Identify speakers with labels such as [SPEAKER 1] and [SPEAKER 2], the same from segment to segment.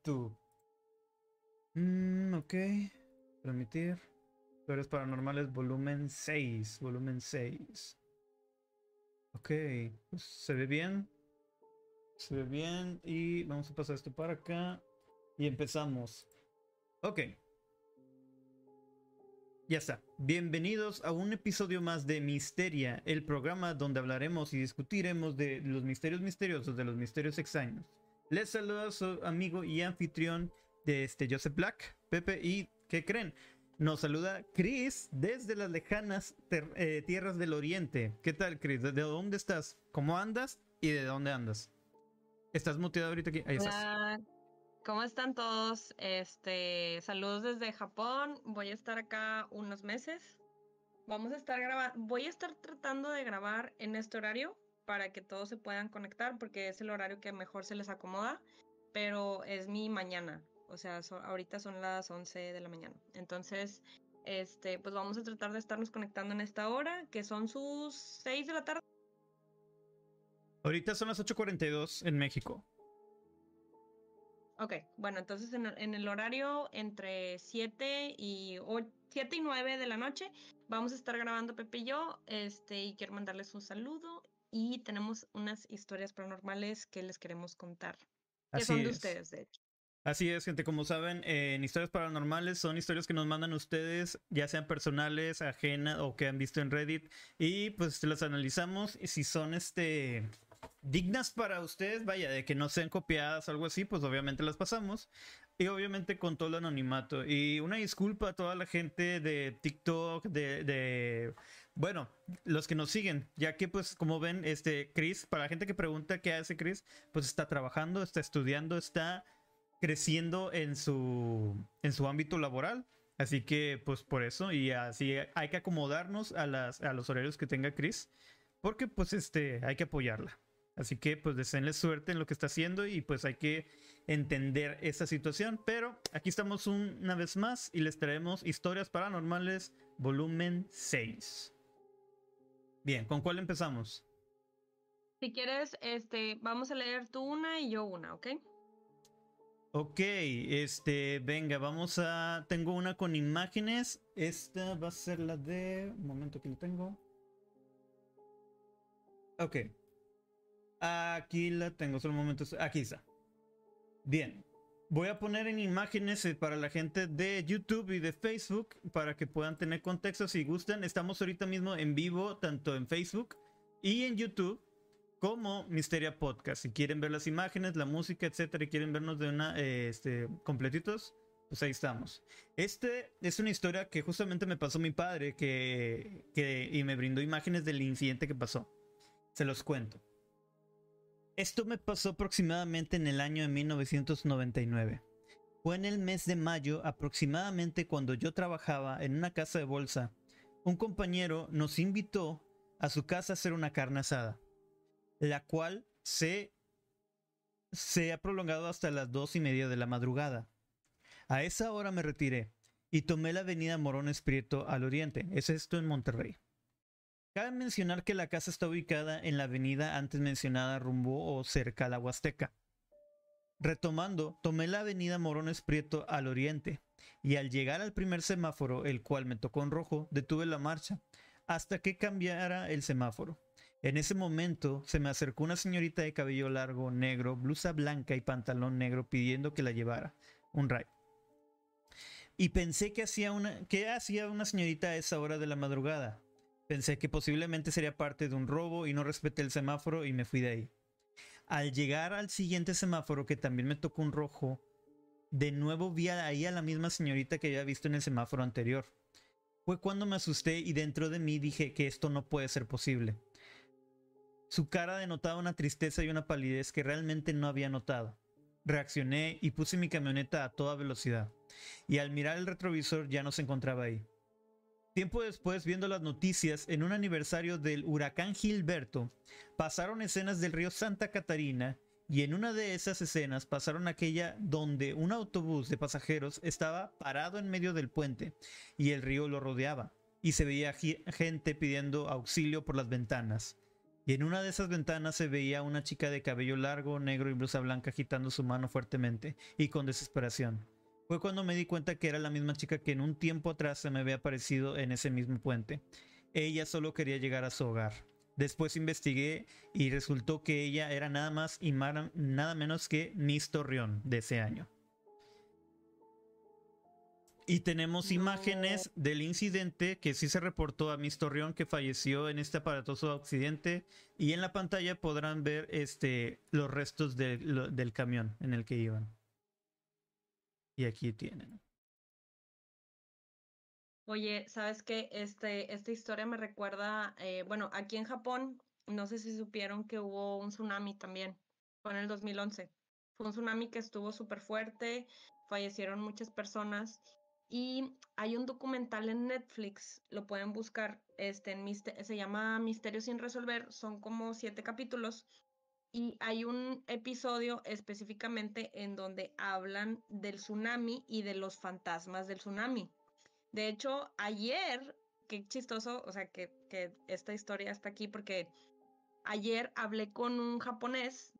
[SPEAKER 1] YouTube. Mm, ok. Permitir. Historias paranormales, volumen 6. Volumen 6. Ok. Pues se ve bien. Se ve bien. Y vamos a pasar esto para acá. Y empezamos. Ok. Ya está. Bienvenidos a un episodio más de Misteria, el programa donde hablaremos y discutiremos de los misterios misteriosos, de los misterios extraños. Les saluda su amigo y anfitrión de este Joseph Black, Pepe, y ¿qué creen? Nos saluda Chris desde las lejanas eh, tierras del oriente. ¿Qué tal, Chris? ¿De dónde estás? ¿Cómo andas? ¿Y de dónde andas? ¿Estás muteado ahorita aquí? Ahí estás.
[SPEAKER 2] ¿Cómo están todos? Este, saludos desde Japón. Voy a estar acá unos meses. Vamos a estar grabando, voy a estar tratando de grabar en este horario para que todos se puedan conectar porque es el horario que mejor se les acomoda, pero es mi mañana. O sea, ahorita son las 11 de la mañana. Entonces, este, pues vamos a tratar de estarnos conectando en esta hora, que son sus 6 de la tarde.
[SPEAKER 1] Ahorita son las 8:42 en México.
[SPEAKER 2] Ok, bueno, entonces en, el horario entre 7 y, 7 y 9 de la noche vamos a estar grabando Pepe y yo, este, y quiero mandarles un saludo y tenemos unas historias paranormales que les queremos contar, que son de ustedes, de hecho.
[SPEAKER 1] Así es, gente, como saben, en historias paranormales son historias que nos mandan ustedes, ya sean personales, ajenas o que han visto en Reddit, y pues las analizamos y si son este dignas para ustedes, vaya, de que no sean copiadas o algo así, pues obviamente las pasamos. Y obviamente con todo el anonimato. Y una disculpa a toda la gente de TikTok, de, de, bueno, los que nos siguen, ya que pues como ven, este Chris, para la gente que pregunta qué hace Chris, pues está trabajando, está estudiando, está creciendo en su, en su ámbito laboral. Así que, pues por eso, y así hay que acomodarnos a, las, a los horarios que tenga Chris, porque pues este, hay que apoyarla. Así que pues deseenle suerte en lo que está haciendo y pues hay que entender esa situación. Pero aquí estamos una vez más y les traemos historias paranormales volumen 6. Bien, ¿con cuál empezamos?
[SPEAKER 2] Si quieres, este, vamos a leer tú una y yo una, ¿ok?
[SPEAKER 1] Ok, este, venga, vamos a... Tengo una con imágenes. Esta va a ser la de... Un momento que lo tengo. Ok. Aquí la tengo, solo un momento. Aquí está. Bien. Voy a poner en imágenes eh, para la gente de YouTube y de Facebook para que puedan tener contexto si gustan. Estamos ahorita mismo en vivo, tanto en Facebook y en YouTube como Misteria Podcast. Si quieren ver las imágenes, la música, etcétera, y quieren vernos de una eh, este, completitos, pues ahí estamos. Este es una historia que justamente me pasó mi padre que, que, y me brindó imágenes del incidente que pasó. Se los cuento. Esto me pasó aproximadamente en el año de 1999. Fue en el mes de mayo aproximadamente cuando yo trabajaba en una casa de bolsa. Un compañero nos invitó a su casa a hacer una carne asada la cual se, se ha prolongado hasta las dos y media de la madrugada. A esa hora me retiré y tomé la avenida Morones Prieto al oriente. Es esto en Monterrey. Cabe mencionar que la casa está ubicada en la avenida antes mencionada rumbo o cerca a la Huasteca. Retomando, tomé la avenida Morones Prieto al oriente y al llegar al primer semáforo, el cual me tocó en rojo, detuve la marcha hasta que cambiara el semáforo. En ese momento se me acercó una señorita de cabello largo, negro, blusa blanca y pantalón negro pidiendo que la llevara. Un ride. Y pensé que hacía una, ¿qué hacía una señorita a esa hora de la madrugada? Pensé que posiblemente sería parte de un robo y no respeté el semáforo y me fui de ahí. Al llegar al siguiente semáforo, que también me tocó un rojo, de nuevo vi ahí a la misma señorita que había visto en el semáforo anterior. Fue cuando me asusté y dentro de mí dije que esto no puede ser posible. Su cara denotaba una tristeza y una palidez que realmente no había notado. Reaccioné y puse mi camioneta a toda velocidad, y al mirar el retrovisor ya no se encontraba ahí. Tiempo después, viendo las noticias, en un aniversario del huracán Gilberto, pasaron escenas del río Santa Catarina y en una de esas escenas pasaron aquella donde un autobús de pasajeros estaba parado en medio del puente y el río lo rodeaba y se veía gente pidiendo auxilio por las ventanas. Y en una de esas ventanas se veía una chica de cabello largo, negro y blusa blanca agitando su mano fuertemente y con desesperación. Fue cuando me di cuenta que era la misma chica que en un tiempo atrás se me había aparecido en ese mismo puente. Ella solo quería llegar a su hogar. Después investigué y resultó que ella era nada más y nada menos que Miss Torreón de ese año. Y tenemos imágenes del incidente que sí se reportó a Miss Torreón que falleció en este aparatoso accidente. Y en la pantalla podrán ver este, los restos del camión en el que iban. Y aquí tienen.
[SPEAKER 2] Oye, ¿sabes qué? Este, esta historia me recuerda, eh, bueno, aquí en Japón, no sé si supieron que hubo un tsunami también, fue en el 2011. Fue un tsunami que estuvo súper fuerte, fallecieron muchas personas y hay un documental en Netflix, lo pueden buscar, este, en se llama Misterio sin resolver, son como siete capítulos y hay un episodio específicamente en donde hablan del tsunami y de los fantasmas del tsunami. De hecho, ayer, qué chistoso, o sea, que, que esta historia está aquí porque ayer hablé con un japonés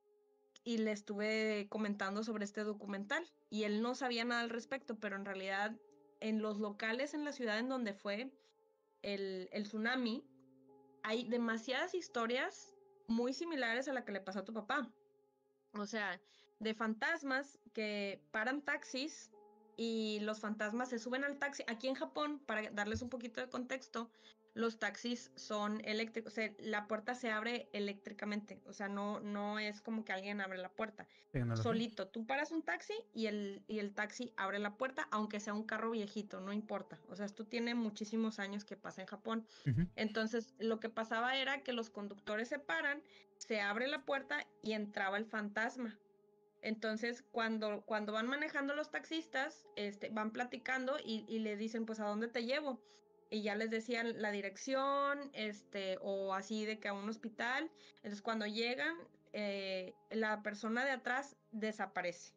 [SPEAKER 2] y le estuve comentando sobre este documental y él no sabía nada al respecto, pero en realidad en los locales en la ciudad en donde fue el, el tsunami, hay demasiadas historias muy similares a la que le pasó a tu papá. O sea, de fantasmas que paran taxis y los fantasmas se suben al taxi. Aquí en Japón, para darles un poquito de contexto, los taxis son eléctricos, o sea, la puerta se abre eléctricamente, o sea, no, no es como que alguien abre la puerta. Solito, tú paras un taxi y el, y el taxi abre la puerta, aunque sea un carro viejito, no importa. O sea, esto tiene muchísimos años que pasa en Japón. Entonces, lo que pasaba era que los conductores se paran, se abre la puerta y entraba el fantasma. Entonces, cuando, cuando van manejando los taxistas, este, van platicando y, y le dicen, pues, ¿a dónde te llevo? Y ya les decían la dirección, este, o así de que a un hospital. Entonces cuando llegan, eh, la persona de atrás desaparece.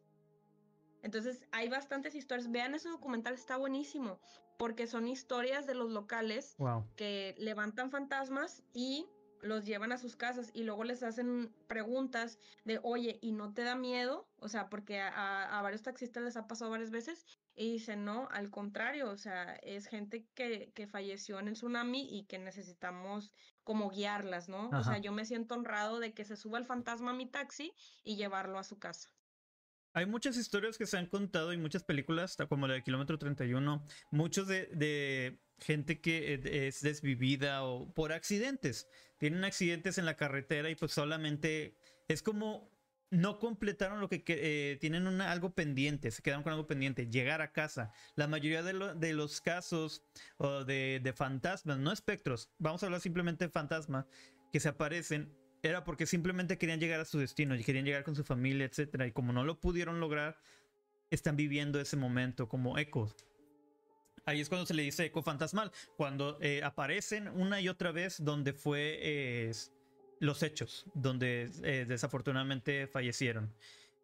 [SPEAKER 2] Entonces hay bastantes historias. Vean ese documental, está buenísimo, porque son historias de los locales que levantan fantasmas y los llevan a sus casas y luego les hacen preguntas de, oye, ¿y no te da miedo? O sea, porque a, a varios taxistas les ha pasado varias veces y dicen, no, al contrario, o sea, es gente que, que falleció en el tsunami y que necesitamos como guiarlas, ¿no? O sea, yo me siento honrado de que se suba el fantasma a mi taxi y llevarlo a su casa.
[SPEAKER 1] Hay muchas historias que se han contado y muchas películas, como la de Kilómetro 31, muchos de, de gente que eh, es desvivida o por accidentes. Tienen accidentes en la carretera y pues solamente es como no completaron lo que, eh, tienen una, algo pendiente, se quedaron con algo pendiente, llegar a casa. La mayoría de, de los casos de, de, fantasmas, no espectros, vamos a hablar simplemente de fantasmas que se aparecen, era porque simplemente querían llegar a su destino, y querían llegar con su familia, etc. Y como no lo pudieron lograr, están viviendo ese momento como ecos. Ahí es cuando se le dice eco fantasmal, cuando eh, aparecen una y otra vez donde fue los hechos donde eh, desafortunadamente fallecieron.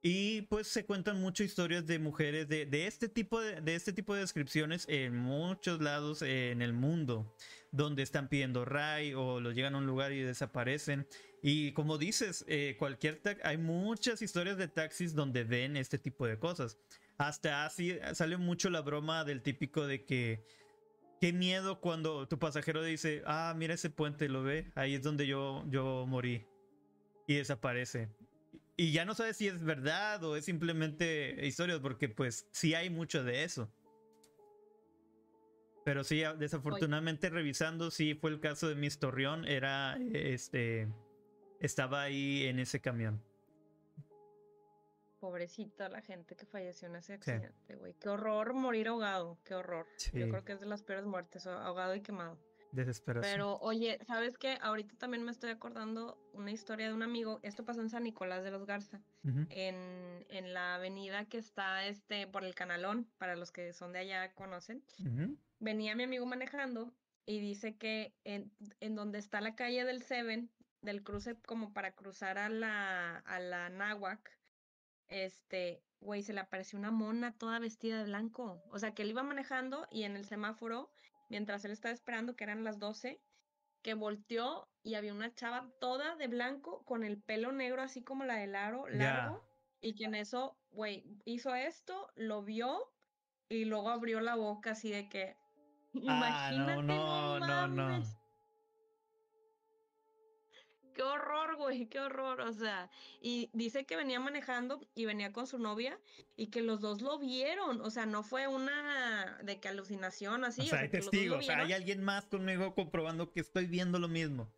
[SPEAKER 1] Y pues se cuentan muchas historias de mujeres de, este tipo de, este tipo de descripciones en muchos lados en el mundo, donde están pidiendo ray o los llegan a un lugar y desaparecen. Y como dices, eh, cualquier hay muchas historias de taxis donde ven este tipo de cosas. Hasta así sale mucho la broma del típico de que qué miedo cuando tu pasajero dice, ah, mira ese puente, lo ve, ahí es donde yo, yo morí. Y desaparece. Y ya no sabes si es verdad o es simplemente historias, porque pues sí hay mucho de eso. Pero sí, desafortunadamente revisando, sí fue el caso de Miss Torreón, era, este, estaba ahí en ese camión.
[SPEAKER 2] Pobrecita la gente que falleció en ese accidente, güey. Qué horror morir ahogado, qué horror. Yo creo que es de las peores muertes, ahogado y quemado.
[SPEAKER 1] Desesperación.
[SPEAKER 2] Pero oye, ¿sabes qué? Ahorita también me estoy acordando una historia de un amigo. Esto pasó en San Nicolás de los Garza, en, en, la avenida que está este por el Canalón, para los que son de allá conocen. Venía mi amigo manejando y dice que en, en donde está la calle del Seven, del cruce como para cruzar a la, a la Náhuac, este, güey, se le apareció una mona toda vestida de blanco. O sea, que él iba manejando y en el semáforo, mientras él estaba esperando, que eran las 12, que volteó y había una chava toda de blanco con el pelo negro así como la del aro largo y que en eso, güey, hizo esto, lo vio y luego abrió la boca así de que
[SPEAKER 1] Ah, no, no, no, no.
[SPEAKER 2] Qué horror, güey, qué horror. O sea, y dice que venía manejando y venía con su novia y que los dos lo vieron. O sea, no fue una de que alucinación así.
[SPEAKER 1] O sea, hay testigos, o sea, hay alguien más conmigo comprobando que estoy viendo lo mismo.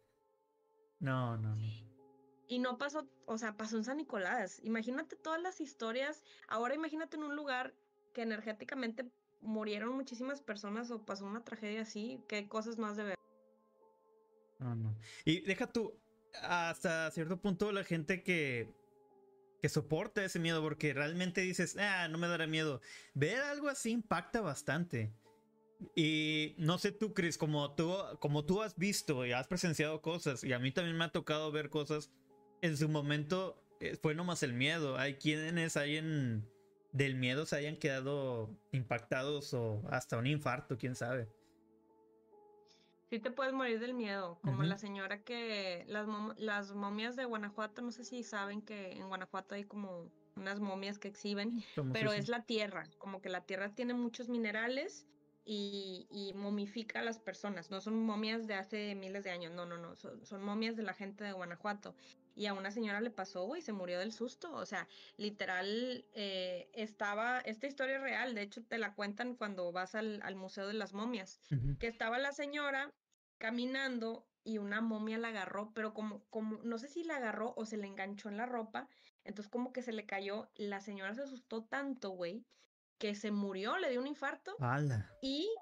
[SPEAKER 1] No, no, no.
[SPEAKER 2] Y no pasó, o sea, pasó en San Nicolás. Imagínate todas las historias. Ahora imagínate en un lugar que energéticamente murieron muchísimas personas o pasó una tragedia así. ¿Qué cosas más de ver?
[SPEAKER 1] No, no. Y deja tú, hasta cierto punto la gente que, que soporta ese miedo, porque realmente dices, ah, no me dará miedo. Ver algo así impacta bastante. Y no sé tú, Chris, como tú, como tú has visto y has presenciado cosas, y a mí también me ha tocado ver cosas, en su momento eh, fue nomás el miedo. Hay quienes hay en del miedo se hayan quedado impactados o hasta un infarto, quién sabe.
[SPEAKER 2] Sí te puedes morir del miedo, como la señora que las, las momias de Guanajuato, no sé si saben que en Guanajuato hay como unas momias que exhiben, pero es la tierra, como que la tierra tiene muchos minerales y, y, momifica a las personas, no son momias de hace miles de años, no, no, no, son, son momias de la gente de Guanajuato. Y a una señora le pasó, y se murió del susto. O sea, literal, eh, estaba, esta historia es real, de hecho te la cuentan cuando vas al, al Museo de las Momias, que estaba la señora caminando y una momia la agarró, pero como, como, no sé si la agarró o se le enganchó en la ropa, entonces como que se le cayó, la señora se asustó tanto, güey, que se murió, le dio un infarto. Y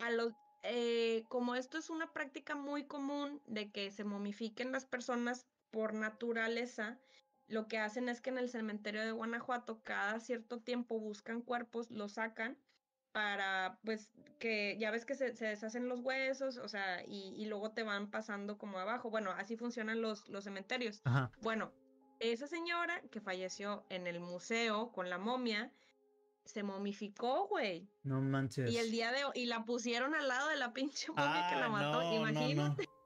[SPEAKER 2] a los, eh, como esto es una práctica muy común de que se momifiquen las personas por naturaleza, lo que hacen es que en el cementerio de Guanajuato cada cierto tiempo buscan cuerpos, los sacan para, pues, que ya ves que se, deshacen los huesos, o sea, y, luego te van pasando como abajo. Bueno, así funcionan los, los cementerios. Bueno, esa señora que falleció en el museo con la momia, se momificó, güey.
[SPEAKER 1] No manches.
[SPEAKER 2] Y el día de hoy, y la pusieron al lado de la pinche momia que la ah, mató, imagínate.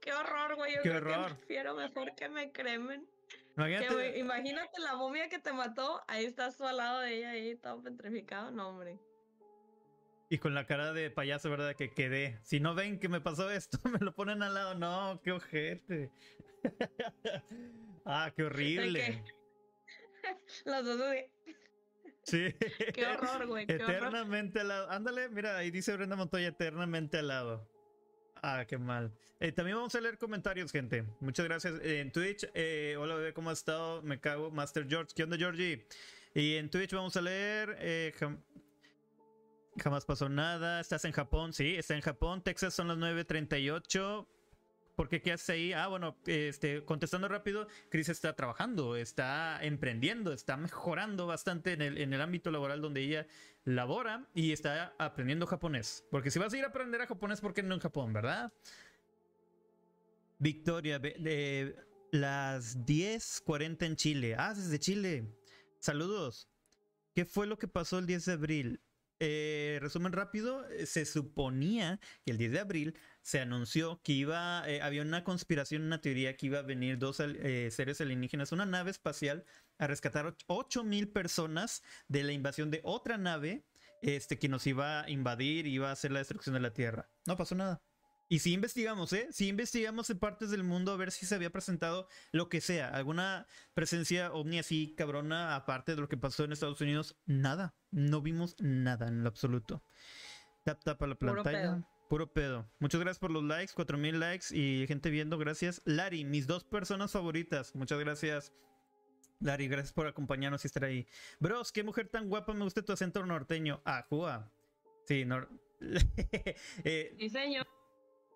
[SPEAKER 2] Qué horror, güey. Yo Qué horror. prefiero mejor que me cremen. Imagínate. imagínate la momia que te mató, ahí estás tú al lado de ella, ahí todo petrificado. No, hombre.
[SPEAKER 1] Y con la cara de payaso, ¿verdad? Que quedé. Si no ven que me pasó esto, me lo ponen al lado. No, qué ojete. ah, qué horrible.
[SPEAKER 2] Los dos de...
[SPEAKER 1] Sí.
[SPEAKER 2] Qué horror, güey.
[SPEAKER 1] Eternamente al lado. Ándale, mira, ahí dice Brenda Montoya, eternamente al lado. Ah, qué mal. Eh, también vamos a leer comentarios, gente. Muchas gracias. Eh, en Twitch, eh, hola bebé, ¿cómo has estado? Me cago, Master George. ¿Qué onda, Georgie? Y en Twitch vamos a leer. jamás pasó nada. ¿Estás en Japón? Sí, está en Japón. Texas son las 9.38. ¿Por qué? ¿Qué hace ahí? Ah, bueno, este, contestando rápido, Chris está trabajando, está emprendiendo, está mejorando bastante en el, en el ámbito laboral donde ella labora y está aprendiendo japonés. Porque si vas a ir a aprender a japonés, ¿por qué no en Japón, verdad? Victoria, de las 10.40 en Chile. Ah, desde Chile. Saludos. ¿Qué fue lo que pasó el 10 de abril? Eh, resumen rápido, se suponía que el 10 de abril se anunció que iba, eh, había una conspiración, una teoría que iba a venir dos eh, seres alienígenas, una nave espacial, a rescatar 8 mil personas de la invasión de otra nave, este, que nos iba a invadir y iba a hacer la destrucción de la Tierra. No pasó nada. Y si investigamos, ¿eh? Si investigamos en partes del mundo a ver si se había presentado lo que sea, alguna presencia ovni así cabrona, aparte de lo que pasó en Estados Unidos, nada. No vimos nada en lo absoluto. Tap, tap a la pantalla. Puro pedo. Muchas gracias por los likes, 4000 likes y gente viendo. Gracias. Lari, mis dos personas favoritas. Muchas gracias. Lari, gracias por acompañarnos y estar ahí. Bros, qué mujer tan guapa, me gusta tu acento norteño. Ah, Jua. Sí, no.
[SPEAKER 2] eh, Diseño.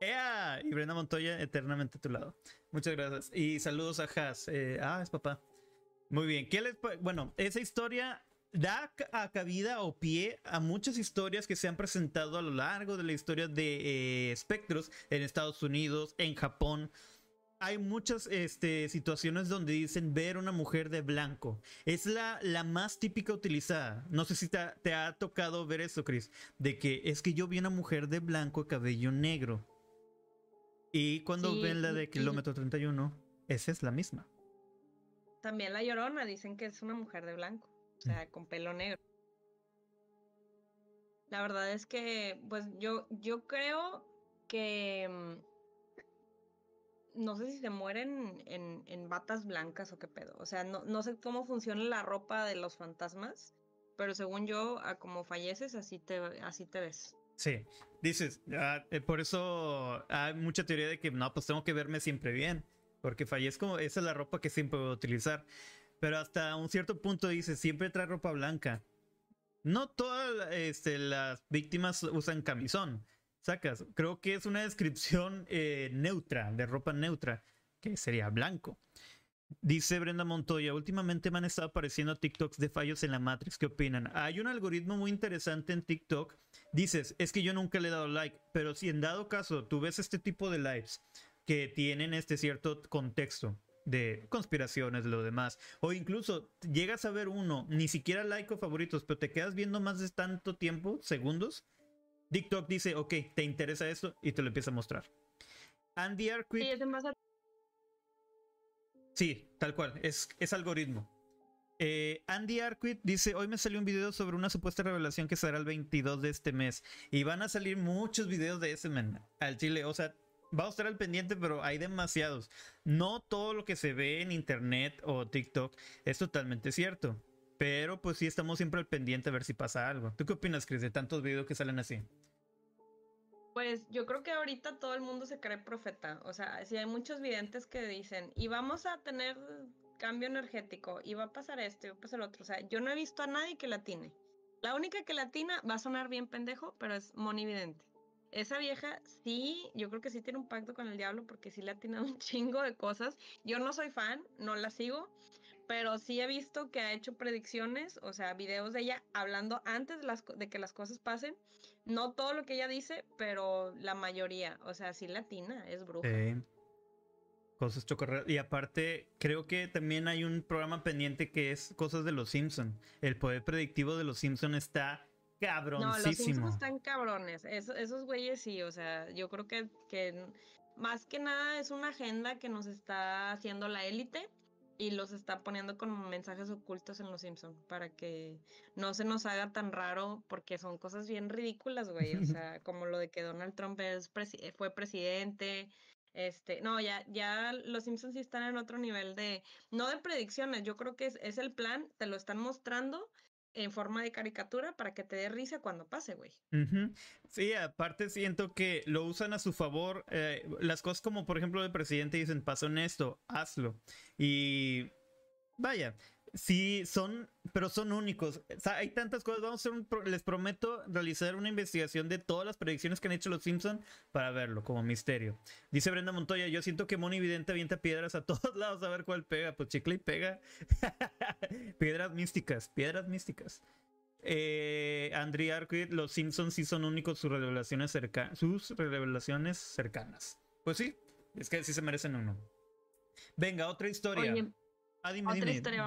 [SPEAKER 1] ¡Ea! Y Brenda Montoya, eternamente a tu lado. Muchas gracias. Y saludos a Has. Eh, ah, es papá. Muy bien. ¿Qué les bueno, esa historia da a cabida o pie a muchas historias que se han presentado a lo largo de la historia de eh, espectros en Estados Unidos, en Japón. hay muchas este, situaciones donde dicen ver una mujer de blanco. Es la, la más típica utilizada. No sé si te, ha tocado ver eso, Chris. De que es que yo vi una mujer de blanco, cabello negro. Y cuando ven la de kilómetro 31, esa es la misma.
[SPEAKER 2] También la llorona dicen que es una mujer de blanco. O sea, con pelo negro. La verdad es que, pues yo, yo creo que mm, no sé si se mueren en, en, batas blancas o qué pedo. O sea, no, no sé cómo funciona la ropa de los fantasmas, pero según yo, a como falleces, así te, así te ves.
[SPEAKER 1] Sí, dices, eh, por eso hay mucha teoría de que no, pues tengo que verme siempre bien, porque fallezco, esa es la ropa que siempre voy a utilizar. Pero hasta un cierto punto dices, siempre trae ropa blanca. No todas este, las víctimas usan camisón sacas. Creo que es una descripción eh, neutra, de ropa neutra, que sería blanco. Dice Brenda Montoya, últimamente me han estado apareciendo TikToks de fallos en la Matrix. ¿Qué opinan? Hay un algoritmo muy interesante en TikTok. Dices, es que yo nunca le he dado like, pero si en dado caso tú ves este tipo de lives que tienen este cierto contexto de conspiraciones, lo demás, o incluso llegas a ver uno, ni siquiera like o favoritos, pero te quedas viendo más de tanto tiempo, segundos, TikTok dice, ok, ¿te interesa esto? Y te lo empieza a mostrar. Andy Arquid. Sí. Sí, tal cual, es, es algoritmo. Eh, Andy Arquid dice, hoy me salió un video sobre una supuesta revelación que será el 22 de este mes. Y van a salir muchos videos de ese men al chile. O sea, va a estar al pendiente, pero hay demasiados. No todo lo que se ve en internet o TikTok es totalmente cierto. Pero pues sí estamos siempre al pendiente a ver si pasa algo. ¿Tú qué opinas, Chris, de tantos videos que salen así?
[SPEAKER 2] Pues yo creo que ahorita todo el mundo se cree profeta. O sea, si hay muchos videntes que dicen, y vamos a tener cambio energético, y va a pasar esto, y va a pasar lo otro. O sea, yo no he visto a nadie que latine. La única que latina va a sonar bien pendejo, pero es Moni Vidente. Esa vieja sí, yo creo que sí tiene un pacto con el diablo porque sí latina un chingo de cosas. Yo no soy fan, no la sigo, pero sí he visto que ha hecho predicciones, o sea, videos de ella hablando antes de que las cosas pasen. No todo lo que ella dice, pero la mayoría, o sea, sí latina, es bruja. Sí.
[SPEAKER 1] Cosas chocorreras. Y aparte, creo que también hay un programa pendiente que es cosas de los Simpson. El poder predictivo de los Simpson está cabroncísimo. No, los Simpson
[SPEAKER 2] están cabrones. esos güeyes sí, o sea, yo creo que, que más que nada es una agenda que nos está haciendo la élite y los está poniendo con mensajes ocultos en Los Simpson para que no se nos haga tan raro porque son cosas bien ridículas, güey, o sea, como lo de que Donald Trump es fue presidente, este, no, ya, ya los Simpsons sí están en otro nivel de, no de predicciones, yo creo que es, es el plan, te lo están mostrando en forma de caricatura para que te dé risa cuando pase, güey.
[SPEAKER 1] Sí, aparte siento que lo usan a su favor. Eh, las cosas como, por ejemplo, el presidente dicen, pasó en esto, hazlo. Y vaya, Sí, son, pero son únicos. hay tantas cosas. Vamos a hacer un, les prometo realizar una investigación de todas las predicciones que han hecho los Simpsons para verlo como misterio. Dice Brenda Montoya, yo siento que Moni Vidente avienta piedras a todos lados a ver cuál pega. Pues chicle y pega. piedras místicas, piedras místicas. Eh, Andrea Arquid, los Simpsons sí son únicos sus revelaciones cercanas. Sus revelaciones cercanas. Pues sí, es que sí se merecen uno. Venga, otra historia.
[SPEAKER 2] Ah, Otra historia,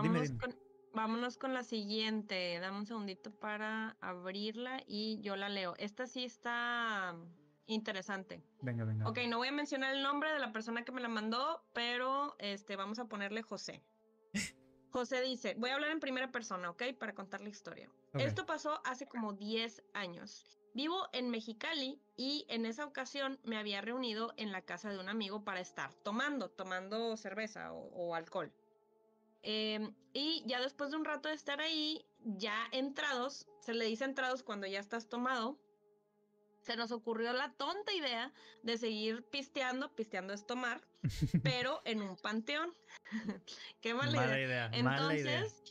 [SPEAKER 2] vámonos, Con, la siguiente. Dame un segundito para abrirla y yo la leo. Esta sí está interesante.
[SPEAKER 1] Venga, venga.
[SPEAKER 2] Ok, no voy a mencionar el nombre de la persona que me la mandó, pero este, vamos a ponerle José. José dice, voy a hablar en primera persona, ¿ok? Para contar la historia. Esto pasó hace como 10 años. Vivo en Mexicali y en esa ocasión me había reunido en la casa de un amigo para estar tomando, tomando cerveza o alcohol. Em, y ya después de un rato de estar ahí, ya entrados, se le dice entrados cuando ya estás tomado, se nos ocurrió la tonta idea de seguir pisteando, pisteando es tomar, pero en un panteón. Qué mala, idea. Entonces,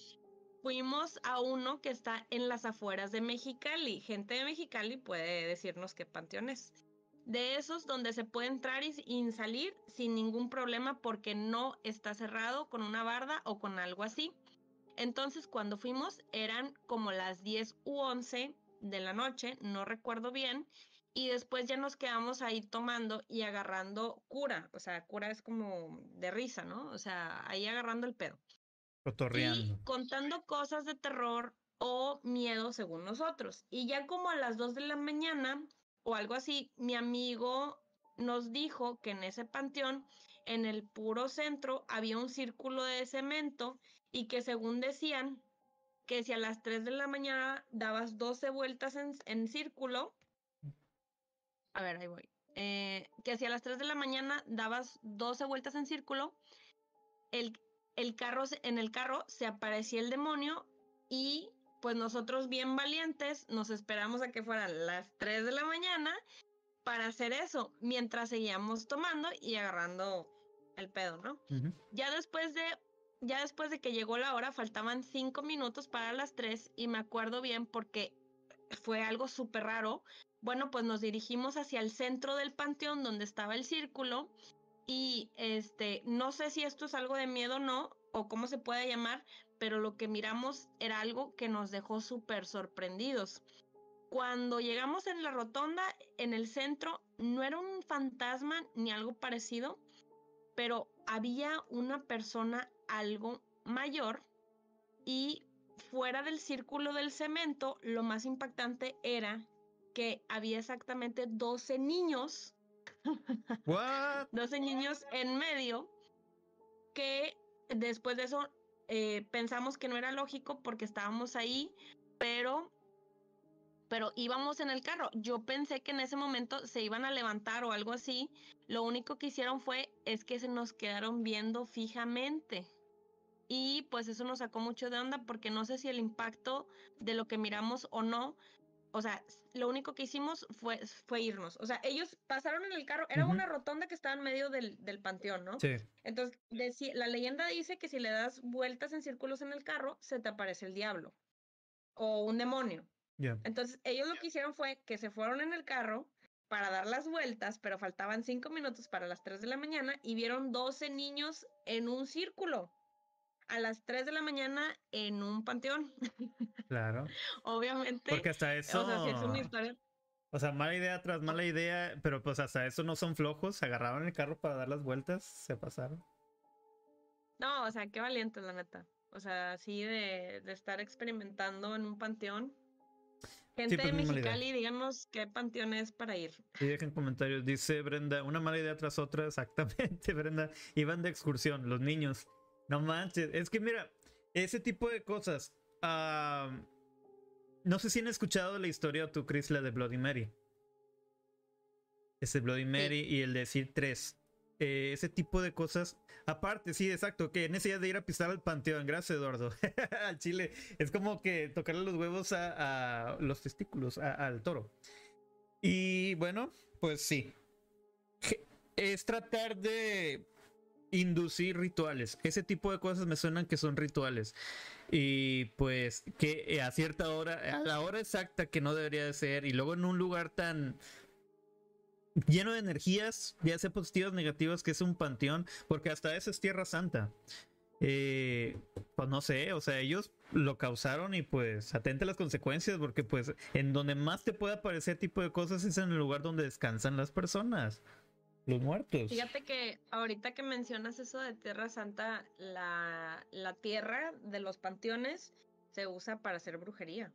[SPEAKER 2] fuimos a uno que está en las afueras de Mexicali. Gente de Mexicali puede decirnos qué panteón es de esos donde se puede entrar y, salir sin ningún problema porque no está cerrado con una barda o con algo así. Entonces cuando fuimos eran como las 10 u 11 de la noche, no recuerdo bien, y después ya nos quedamos ahí tomando y agarrando cura, o sea, cura es como de risa, ¿no? O sea, ahí agarrando el pedo. Y contando cosas de terror o miedo según nosotros. Y ya como a las 2 de la mañana o algo así, mi amigo nos dijo que en ese panteón, en el puro centro, había un círculo de cemento y que según decían, que si a las 3 de la mañana dabas 12 vueltas en, en círculo, a ver, ahí voy. Eh, que si a las 3 de la mañana dabas 12 vueltas en círculo, el, el carro, en el carro se aparecía el demonio y pues nosotros bien valientes nos esperamos a que fueran las 3 de la mañana para hacer eso, mientras seguíamos tomando y agarrando el pedo, ¿no? Ya después de ya después de que llegó la hora, faltaban 5 minutos para las 3 y me acuerdo bien porque fue algo súper raro bueno, pues nos dirigimos hacia el centro del panteón donde estaba el círculo y este, no sé si esto es algo de miedo o no, o cómo se puede llamar, pero lo que miramos era algo que nos dejó súper sorprendidos. Cuando llegamos en la rotonda, en el centro, no era un fantasma ni algo parecido, pero había una persona algo mayor y fuera del círculo del cemento, lo más impactante era que había exactamente 12 niños.
[SPEAKER 1] What?
[SPEAKER 2] 12 niños en medio que después de eso eh, pensamos que no era lógico porque estábamos ahí, pero pero íbamos en el carro. Yo pensé que en ese momento se iban a levantar o algo así. Lo único que hicieron fue es que se nos quedaron viendo fijamente. Y pues eso nos sacó mucho de onda porque no sé si el impacto de lo que miramos o no o sea, lo único que hicimos fue, fue irnos. O sea, ellos pasaron en el carro, era una rotonda que estaba en medio del, del panteón, ¿no?
[SPEAKER 1] Sí.
[SPEAKER 2] Entonces, la leyenda dice que si le das vueltas en círculos en el carro, se te aparece el diablo o un demonio. Entonces, ellos lo que hicieron fue que se fueron en el carro para dar las vueltas, pero faltaban cinco minutos para las tres de la mañana y vieron 12 niños en un círculo a las 3 de la mañana en un panteón.
[SPEAKER 1] Claro.
[SPEAKER 2] Obviamente.
[SPEAKER 1] Porque hasta eso.
[SPEAKER 2] O sea, si es una historia.
[SPEAKER 1] O sea, mala idea tras mala idea, pero pues hasta eso no son flojos, se agarraban el carro para dar las vueltas, se pasaron.
[SPEAKER 2] No, o sea, qué valientes, la neta. O sea, así de, de estar experimentando en un panteón. Gente pues, de Mexicali, díganos qué panteón es para ir.
[SPEAKER 1] Y dejen comentarios. Dice Brenda, una mala idea tras otra, exactamente, Brenda. Iban de excursión, los niños. No manches, es que mira, ese tipo de cosas. no sé si han escuchado la historia tú, Chris, la de Bloody Mary. Ese Bloody Mary y el de Sir 3. Eh, ese tipo de cosas. Aparte, sí, exacto, que en ese día de ir a pisar al panteón, gracias Eduardo, al chile, es como que tocarle los huevos a, los testículos, al toro. Y bueno, pues sí. Es tratar de inducir rituales. Ese tipo de cosas me suenan que son rituales. Y pues que eh, a cierta hora, a la hora exacta que no debería de ser, y luego en un lugar tan lleno de energías, ya sea positivas negativas, que es un panteón, porque hasta eso es Tierra Santa. Eh, pues no sé, o sea, ellos lo causaron y pues atente a las consecuencias, porque pues en donde más te puede aparecer tipo de cosas es en el lugar donde descansan las personas los muertos.
[SPEAKER 2] Fíjate que ahorita que mencionas eso de Tierra Santa, la, la tierra de los panteones se usa para hacer brujería.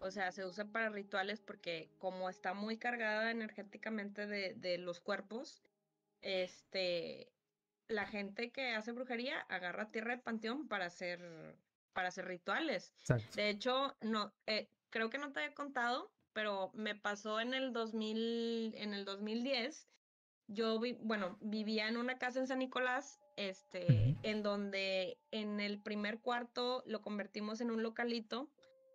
[SPEAKER 2] O sea, se usa para rituales porque como está muy cargada energéticamente de, de los cuerpos, este, la gente que hace brujería agarra tierra de panteón para hacer, para hacer rituales. De hecho, no, eh, creo que no te he contado, pero me pasó en el 2000, en el 2010 yo vi, bueno, vivía en una casa en San Nicolás, este, en donde en el primer cuarto lo convertimos en un localito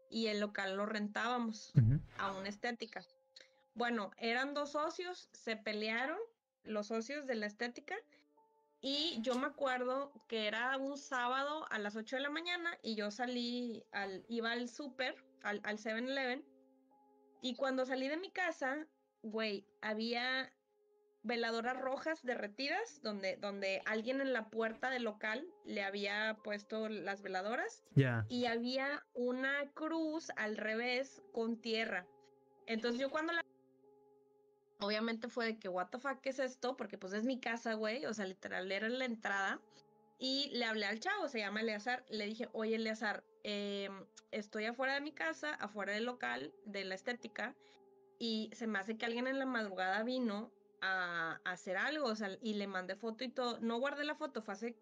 [SPEAKER 2] y el local lo rentábamos a una estética. Bueno, eran dos socios, se pelearon los socios de la estética y yo me acuerdo que era un sábado a las 8 de la mañana y yo salí, al, iba al súper, al, al 7-Eleven y cuando salí de mi casa, güey, había veladoras rojas derretidas, donde, donde alguien en la puerta del local le había puesto las veladoras. Y había una cruz al revés con tierra. Entonces yo cuando la obviamente fue de que, what the fuck, ¿qué es esto? Porque pues es mi casa, güey, o sea, literal era la entrada. Y le hablé al chavo, se llama Eleazar, le dije, oye Eleazar, em, estoy afuera de mi casa, afuera del local, de la estética, y se me hace que alguien en la madrugada vino a, hacer algo, o sea, y le mandé foto y todo. No guardé la foto, fue hace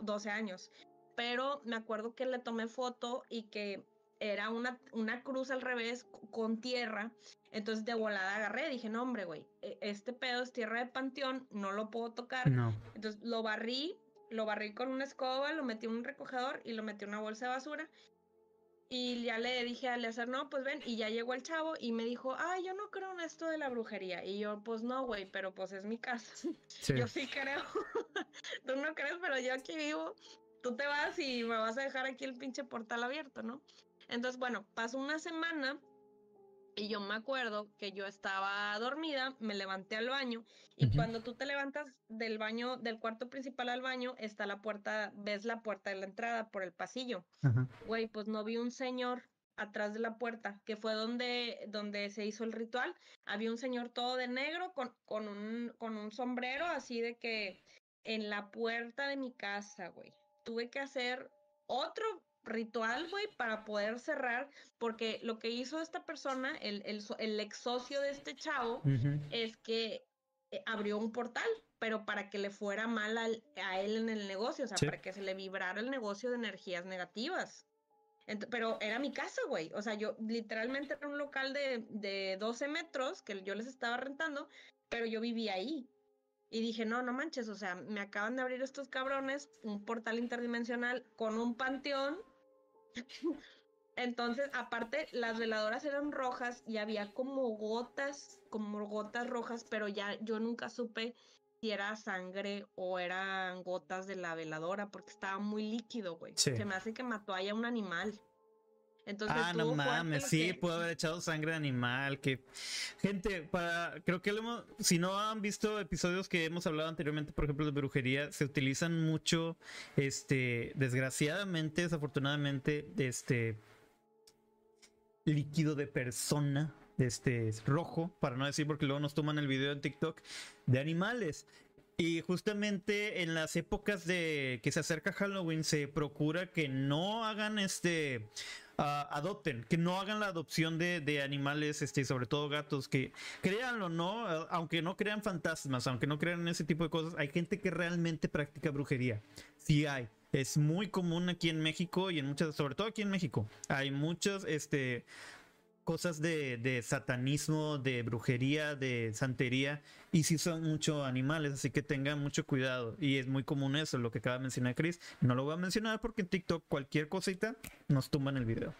[SPEAKER 2] 12 años, pero me acuerdo que le tomé foto y que era una, una cruz al revés con tierra. Entonces de volada agarré, dije, no, hombre, güey, e, este pedo es tierra de panteón, no lo puedo tocar.
[SPEAKER 1] No.
[SPEAKER 2] Entonces lo barrí, lo barrí con una escoba, lo metí en un recogedor y lo metí en una bolsa de basura. Y ya le dije a Eleazar, no, pues ven, y ya llegó el chavo y me dijo, ay, yo no creo en esto de la brujería. Y yo, pues no, güey, pero pues es mi casa. Yo sí creo. Tú no crees, pero yo aquí vivo. Tú te vas y me vas a dejar aquí el pinche portal abierto, ¿no? Entonces, bueno, pasó una semana y yo me acuerdo que yo estaba dormida, me levanté al baño y cuando tú te levantas del baño, del cuarto principal al baño, está la puerta, ves la puerta de la entrada por el pasillo. Güey, pues no vi un señor atrás de la puerta, que fue donde, donde se hizo el ritual. Había un señor todo de negro con, con, un, con un sombrero así de que en la puerta de mi casa, güey. Tuve que hacer otro ritual, güey, para poder cerrar, porque lo que hizo esta persona, el, el, ex socio de este chavo, es que eh, abrió un portal, pero para que le fuera mal a él en el negocio, o sea, para que se le vibrara el negocio de energías negativas. pero era mi casa, güey. O sea, yo literalmente era un local de, de 12 metros que yo les estaba rentando, pero yo vivía ahí. Y dije, no, no manches, o sea, me acaban de abrir estos cabrones un portal interdimensional con un panteón entonces, aparte, las veladoras eran rojas y había como gotas, como gotas rojas, pero ya yo nunca supe si era sangre o eran gotas de la veladora porque estaba muy líquido, güey. Se me hace que mató a un animal.
[SPEAKER 1] Entonces, ah, no mames, sí, pudo haber echado sangre de animal. Que gente, para, creo que hemos, si no han visto episodios que hemos hablado anteriormente, por ejemplo, de brujería, se utilizan mucho, este, desgraciadamente, desafortunadamente, este líquido de persona, este rojo, para no decir porque luego nos toman el video en TikTok de animales. Y justamente en las épocas de que se acerca Halloween se procura que no hagan este adopten, que no hagan la adopción de, animales, este, sobre todo gatos, que créanlo, ¿no? Aunque no crean fantasmas, aunque no crean ese tipo de cosas, hay gente que realmente practica brujería. Sí hay. Es muy común aquí en México y en muchas, sobre todo aquí en México. Hay muchos, este, cosas de, satanismo, de brujería, de santería, y sí son muchos animales, así que tengan mucho cuidado. Y es muy común eso, lo que acaba de mencionar Chris. No lo voy a mencionar porque en TikTok cualquier cosita nos tumban el video.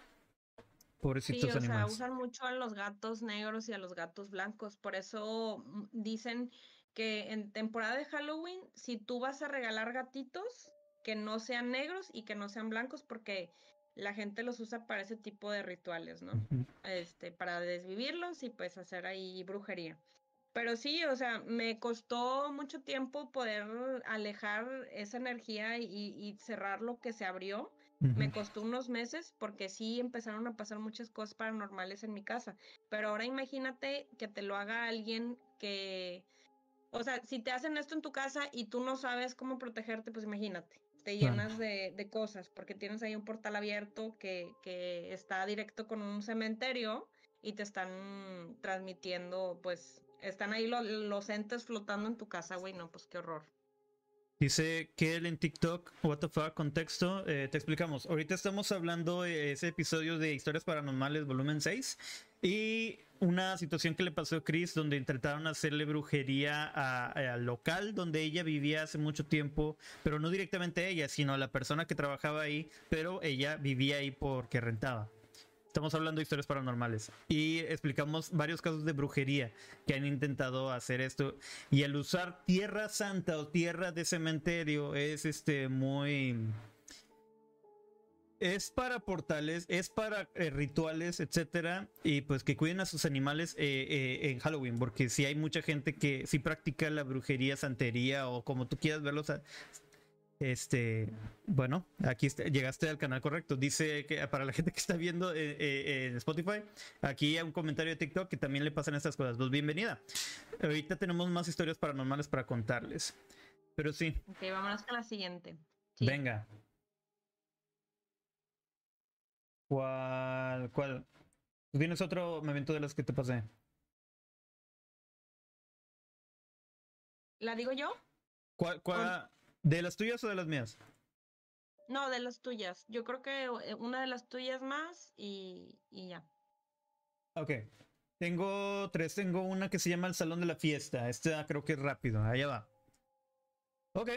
[SPEAKER 2] Pobrecitos sí, o Sea, usan mucho a los gatos negros y a los gatos blancos. Por eso mm, dicen que en temporada de Halloween, si tú vas a regalar gatitos, que no sean negros y que no sean blancos, porque la gente los usa para ese tipo de rituales, ¿no? Este, para desvivirlos y pues hacer ahí brujería. Pero sí, o sea, me costó mucho tiempo poder alejar esa energía y, cerrar lo que se abrió. Me costó unos meses porque sí empezaron a pasar muchas cosas paranormales en mi casa. Pero ahora imagínate que te lo haga alguien que, o sea, si te hacen esto en tu casa y tú no sabes cómo protegerte, pues imagínate te llenas de, de, cosas, porque tienes ahí un portal abierto que, que está directo con un cementerio y te están transmitiendo, pues, están ahí los entes flotando en tu casa, güey, no, pues qué horror.
[SPEAKER 1] Dice que él en TikTok, what the fuck, contexto, eh, te explicamos. Ahorita estamos hablando de ese episodio de Historias Paranormales, volumen 6, y una situación que le pasó a Chris donde intentaron hacerle brujería al local donde ella vivía hace mucho tiempo, pero no directamente ella, sino a la persona que trabajaba ahí, pero ella vivía ahí porque rentaba. Estamos hablando de historias paranormales y explicamos varios casos de brujería que han intentado hacer esto y el usar tierra santa o tierra de cementerio es este muy es para portales, es para eh, rituales, etcétera, y pues que cuiden a sus animales eh, eh, en Halloween, porque si hay mucha gente que sí practica la brujería, santería o como tú quieras verlo, Este, bueno, aquí llegaste al canal correcto. Dice que para la gente que está viendo eh, eh, en Spotify, aquí hay un comentario de TikTok que también le pasan estas cosas. Pues bienvenida. Ahorita tenemos más historias paranormales para contarles. Pero sí.
[SPEAKER 2] Ok, vámonos con la siguiente.
[SPEAKER 1] Venga. ¿Cuál? ¿Cuál? ¿Tú tienes otro momento de los que te pasé?
[SPEAKER 2] ¿La digo yo?
[SPEAKER 1] ¿Cuál? cuál ¿De las tuyas o de las mías?
[SPEAKER 2] No, de las tuyas. Yo creo que eh, una de las tuyas más y, y ya.
[SPEAKER 1] Ok. Tengo tres. Tengo una que se llama El Salón de la Fiesta. Esta creo que es rápido. Allá va. Ok.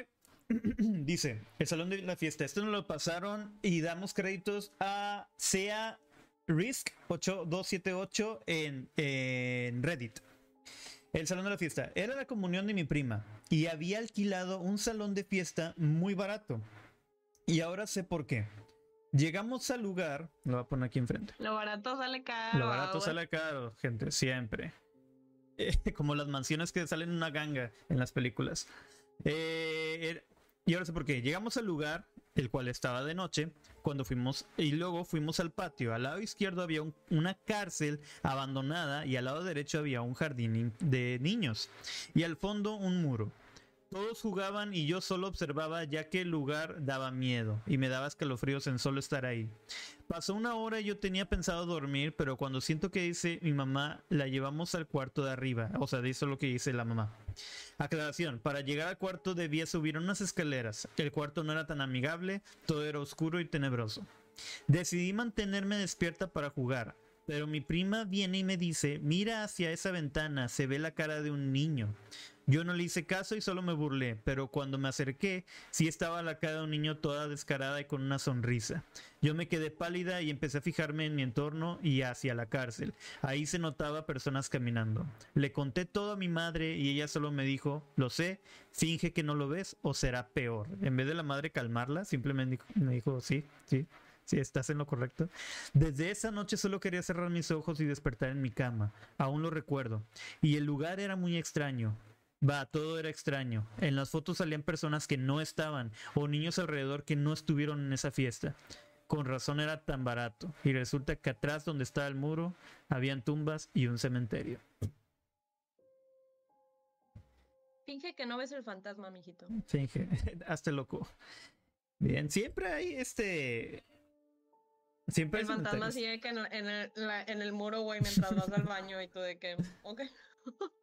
[SPEAKER 1] Dice, el Salón de la Fiesta. Esto nos lo pasaron y damos créditos a SEA Risk 8278 en, en Reddit. El salón de la fiesta. Era la comunión de mi prima y había alquilado un salón de fiesta muy barato. Y ahora sé por qué. Llegamos al lugar, lo voy a poner aquí enfrente.
[SPEAKER 2] Lo barato sale caro.
[SPEAKER 1] Lo barato sale caro, gente, siempre. como las mansiones que salen en una ganga en las películas. Eh, y ahora sé por qué. Llegamos al lugar, el cual estaba de noche, cuando fuimos, y luego fuimos al patio. Al lado izquierdo había una cárcel abandonada y al lado derecho había un jardín de niños. Y al fondo un muro. Todos jugaban y yo solo observaba ya que el lugar daba miedo y me daba escalofríos en solo estar ahí. Pasó una hora y yo tenía pensado dormir, pero cuando siento que dice mi mamá, la llevamos al cuarto de arriba. O sea, eso es lo que dice la mamá. Aclaración, para llegar al cuarto debía subir unas escaleras. El cuarto no era tan amigable, todo era oscuro y tenebroso. Decidí mantenerme despierta para jugar, pero mi prima viene y me dice, mira hacia esa ventana, se ve la cara de un niño. Yo no le hice caso y solo me burlé, pero cuando me acerqué, sí estaba la cara de un niño toda descarada y con una sonrisa. Yo me quedé pálida y empecé a fijarme en mi entorno y hacia la cárcel. Ahí se notaba personas caminando. Le conté todo a mi madre y ella solo me dijo, lo sé, finge que no lo ves o será peor. En vez de la madre calmarla, simplemente me dijo, sí, sí, sí, estás en lo correcto. Desde esa noche solo quería cerrar mis ojos y despertar en mi cama. Aún lo recuerdo. Y el lugar era muy extraño. Va, todo era extraño. En las fotos salían personas que no estaban o niños alrededor que no estuvieron en esa fiesta. Con razón era tan barato. Y resulta que atrás donde estaba el muro habían tumbas y un cementerio.
[SPEAKER 2] Finge que no ves el fantasma, mijito.
[SPEAKER 1] Finge, hazte loco. Bien, siempre hay este.
[SPEAKER 2] Siempre el fantasma sigue que en, el, en el muro, güey, mientras vas al baño y tú de que. Ok.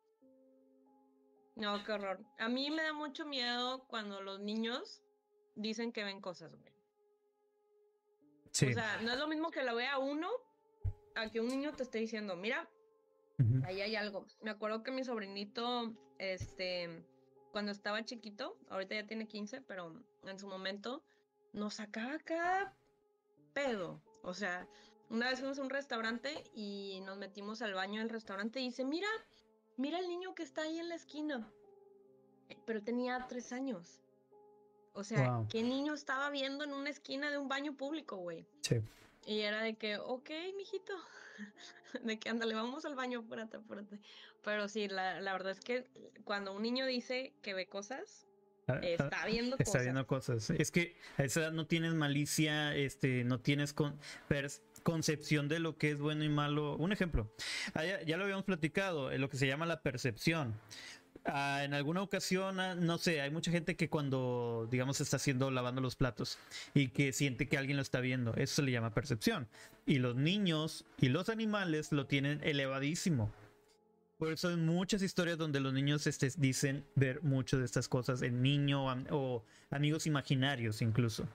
[SPEAKER 2] No, qué horror. A mí me da mucho miedo cuando los niños dicen que ven cosas, güey. Sí. O sea, no es lo mismo que lo vea uno a que un niño te esté diciendo, mira, ahí hay algo. Me acuerdo que mi sobrinito, este, cuando estaba chiquito, ahorita ya tiene 15, pero en su momento, nos sacaba cada pedo. O sea, una vez fuimos a un restaurante y nos metimos al baño del restaurante y dice, mira, mira el niño que está ahí en la esquina. Pero tenía tres años. O sea, ¿qué niño estaba viendo en una esquina de un baño público, güey? Sí. Y era de que, ok, mijito, de que ándale, vamos al baño, apúrate, apúrate. Pero sí, la, la, verdad es que cuando un niño dice que ve cosas, está viendo
[SPEAKER 1] cosas. Está viendo cosas. Es que a esa edad no tienes malicia, este, no tienes con, concepción de lo que es bueno y malo. Un ejemplo, ah, ya, lo habíamos platicado, en lo que se llama la percepción. Ah, en alguna ocasión, ah, no sé, hay mucha gente que cuando, digamos, está haciendo, lavando los platos y que siente que alguien lo está viendo, eso se le llama percepción. Y los niños y los animales lo tienen elevadísimo. Por eso hay muchas historias donde los niños este, dicen ver mucho de estas cosas, en niño o amigos imaginarios incluso.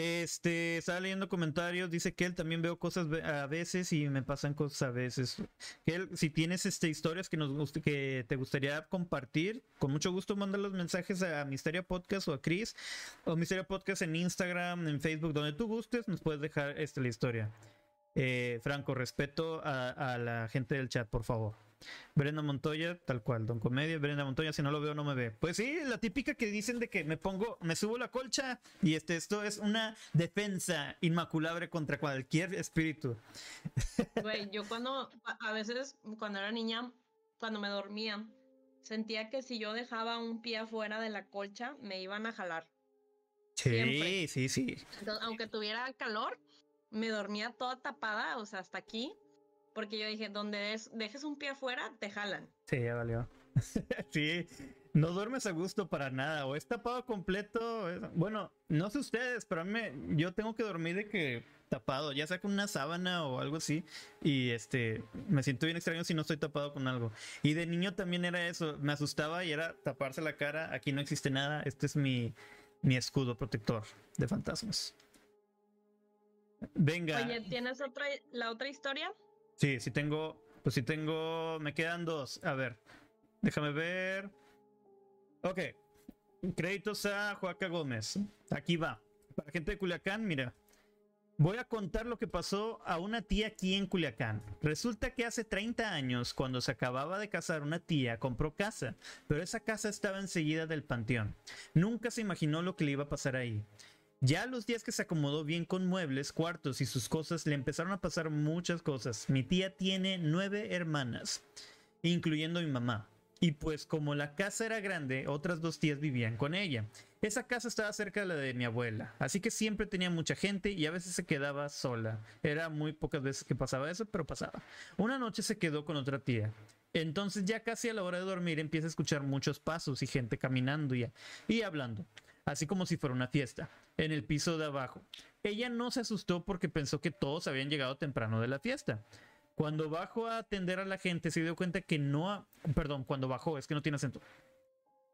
[SPEAKER 1] Este, estaba leyendo comentarios, dice que él también veo cosas a veces y me pasan cosas a veces. Que él, si tienes este, historias que nos guste, que te gustaría compartir, con mucho gusto manda los mensajes a Misteria Podcast o a Chris, o Misteria Podcast en Instagram, en Facebook, donde tú gustes, nos puedes dejar este, la historia. Eh, Franco, respeto a la gente del chat, por favor. Brenda Montoya, tal cual, Don Comedia, Brenda Montoya, si no lo veo no me ve. Pues sí, la típica que dicen de que me pongo, me subo la colcha y este, esto es una defensa inmaculable contra cualquier espíritu.
[SPEAKER 2] Güey, yo cuando, a veces, cuando era niña, cuando me dormía, sentía que si yo dejaba un pie afuera de la colcha, me iban a jalar.
[SPEAKER 1] Sí, sí, sí.
[SPEAKER 2] Entonces, aunque tuviera calor, me dormía toda tapada, o sea, hasta aquí, porque yo dije, donde dejes un pie afuera, te jalan.
[SPEAKER 1] Sí, ya valió. sí, no duermes a gusto para nada, o es tapado completo. Bueno, no sé ustedes, pero mí yo tengo que dormir de que tapado, ya sea con una sábana o algo así, y este, me siento bien extraño si no estoy tapado con algo. Y de niño también era eso, me asustaba y era taparse la cara, aquí no existe nada, este es mi, mi escudo protector de fantasmas. Venga.
[SPEAKER 2] Oye, ¿tienes otra, la otra historia?
[SPEAKER 1] Sí, sí tengo, pues sí tengo, me quedan dos. A ver, déjame ver. Ok, créditos a Joaca Gómez. Aquí va. Para gente de Culiacán, mira, Voy a contar lo que pasó a una tía aquí en Culiacán. Resulta que hace 30 años, cuando se acababa de casar una tía, compró casa, pero esa casa estaba enseguida del panteón. Nunca se imaginó lo que le iba a pasar ahí. Ya los días que se acomodó bien con muebles, cuartos y sus cosas, le empezaron a pasar muchas cosas. Mi tía tiene nueve hermanas, incluyendo mi mamá. Y pues como la casa era grande, otras dos tías vivían con ella. Esa casa estaba cerca de la de mi abuela, así que siempre tenía mucha gente y a veces se quedaba sola. Era muy pocas veces que pasaba eso, pero pasaba. Una noche se quedó con otra tía. Entonces ya casi a la hora de dormir empieza a escuchar muchos pasos y gente caminando y, y hablando, así como si fuera una fiesta, en el piso de abajo. Ella no se asustó porque pensó que todos habían llegado temprano de la fiesta. Cuando bajó a atender a la gente se dio cuenta que no... Perdón, cuando bajó, es que no tiene acento.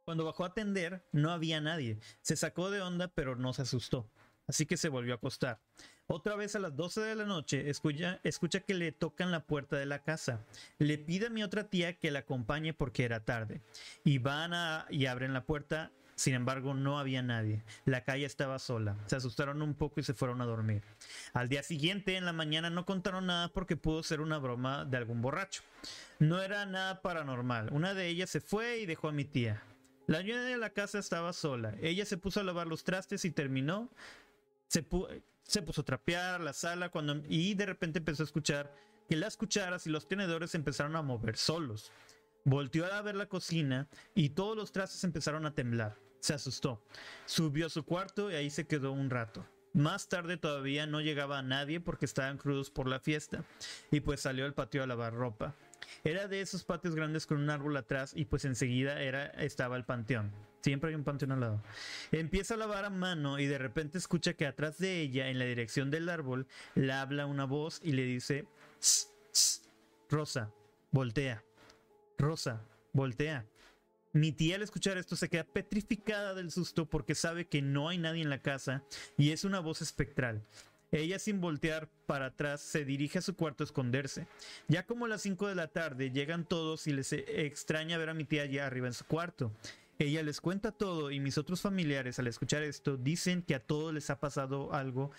[SPEAKER 1] Cuando bajó a atender no había nadie. Se sacó de onda pero no se asustó. Así que se volvió a acostar. Otra vez a las 12 de la noche escucha, escucha que le tocan la puerta de la casa. Le pide a mi otra tía que la acompañe porque era tarde. Y van a, y abren la puerta sin embargo, no había nadie. La calle estaba sola. Se asustaron un poco y se fueron a dormir. Al día siguiente, en la mañana, no contaron nada porque pudo ser una broma de algún borracho. No era nada paranormal. Una de ellas se fue y dejó a mi tía. La dueña de la casa estaba sola. Ella se puso a lavar los trastes y terminó. Se, puso a trapear la sala cuando y de repente empezó a escuchar que las cucharas y los tenedores empezaron a mover solos. Volteó a ver la cocina y todos los trastes empezaron a temblar. Se asustó. Subió a su cuarto y ahí se quedó un rato. Más tarde todavía no llegaba a nadie porque estaban crudos por la fiesta y pues salió al patio a lavar ropa. Era de esos patios grandes con un árbol atrás y pues enseguida era, estaba el panteón. Siempre hay un panteón al lado. Empieza a lavar a mano y de repente escucha que atrás de ella, en la dirección del árbol, le habla una voz y le dice, Rosa, voltea. Rosa, voltea. Mi tía al escuchar esto se queda petrificada del susto porque sabe que no hay nadie en la casa y es una voz espectral. Ella sin voltear para atrás se dirige a su cuarto a esconderse. Ya como a las 5 de la tarde llegan todos y les extraña ver a mi tía allá arriba en su cuarto. Ella les cuenta todo y mis otros familiares al escuchar esto dicen que a todos les ha pasado algo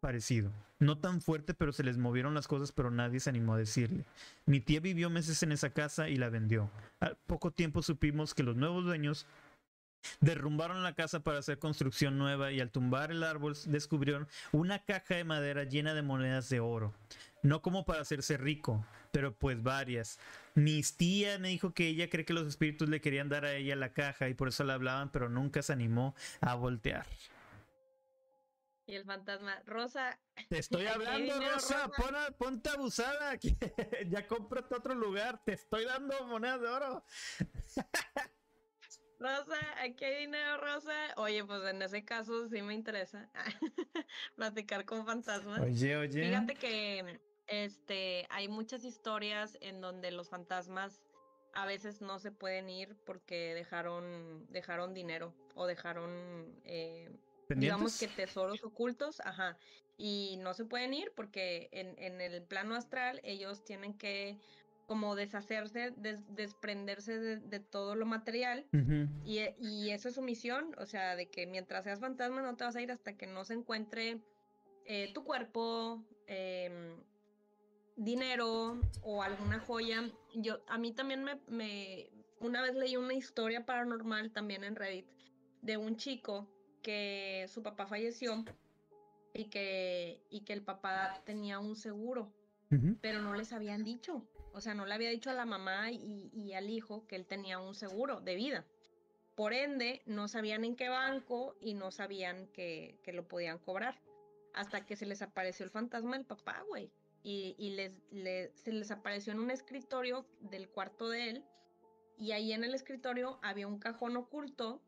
[SPEAKER 1] parecido. No tan fuerte, pero se les movieron las cosas, pero nadie se animó a decirle. Mi tía vivió meses en esa casa y la vendió. Al poco tiempo supimos que los nuevos dueños derrumbaron la casa para hacer construcción nueva y al tumbar el árbol descubrieron una caja de madera llena de monedas de oro. No como para hacerse rico, pero pues varias. Mis tía me dijo que ella cree que los espíritus le querían dar a ella la caja y por eso la hablaban, pero nunca se animó a voltear.
[SPEAKER 2] Y el fantasma, Rosa.
[SPEAKER 1] Te estoy hablando, Rosa. ponte abusada. ya cómprate otro lugar. Te estoy dando monedas de oro.
[SPEAKER 2] Rosa, aquí hay dinero, Rosa. Oye, pues en ese caso sí me interesa platicar con fantasmas.
[SPEAKER 1] Oye, oye.
[SPEAKER 2] Fíjate que este hay muchas historias en donde los fantasmas a veces no se pueden ir porque dejaron dejaron dinero o dejaron eh, digamos que tesoros ocultos, ajá, y no se pueden ir porque en, en el plano astral ellos tienen que como deshacerse, desprenderse de, todo lo material y, y esa es su misión, o sea, de que mientras seas fantasma no te vas a ir hasta que no se encuentre eh, tu cuerpo, em, dinero o alguna joya. Yo, a mí también me, me, una vez leí una historia paranormal también en Reddit de un chico que su papá falleció y que, y que el papá tenía un seguro pero no les habían dicho. O sea, no le había dicho a la mamá y, y al hijo que él tenía un seguro de vida. Por ende, no sabían en qué banco y no sabían que, que lo podían cobrar. Hasta que se les apareció el fantasma del papá, güey. Y, y les, le- se les apareció en un escritorio del cuarto de él. Y ahí en el escritorio había un cajón oculto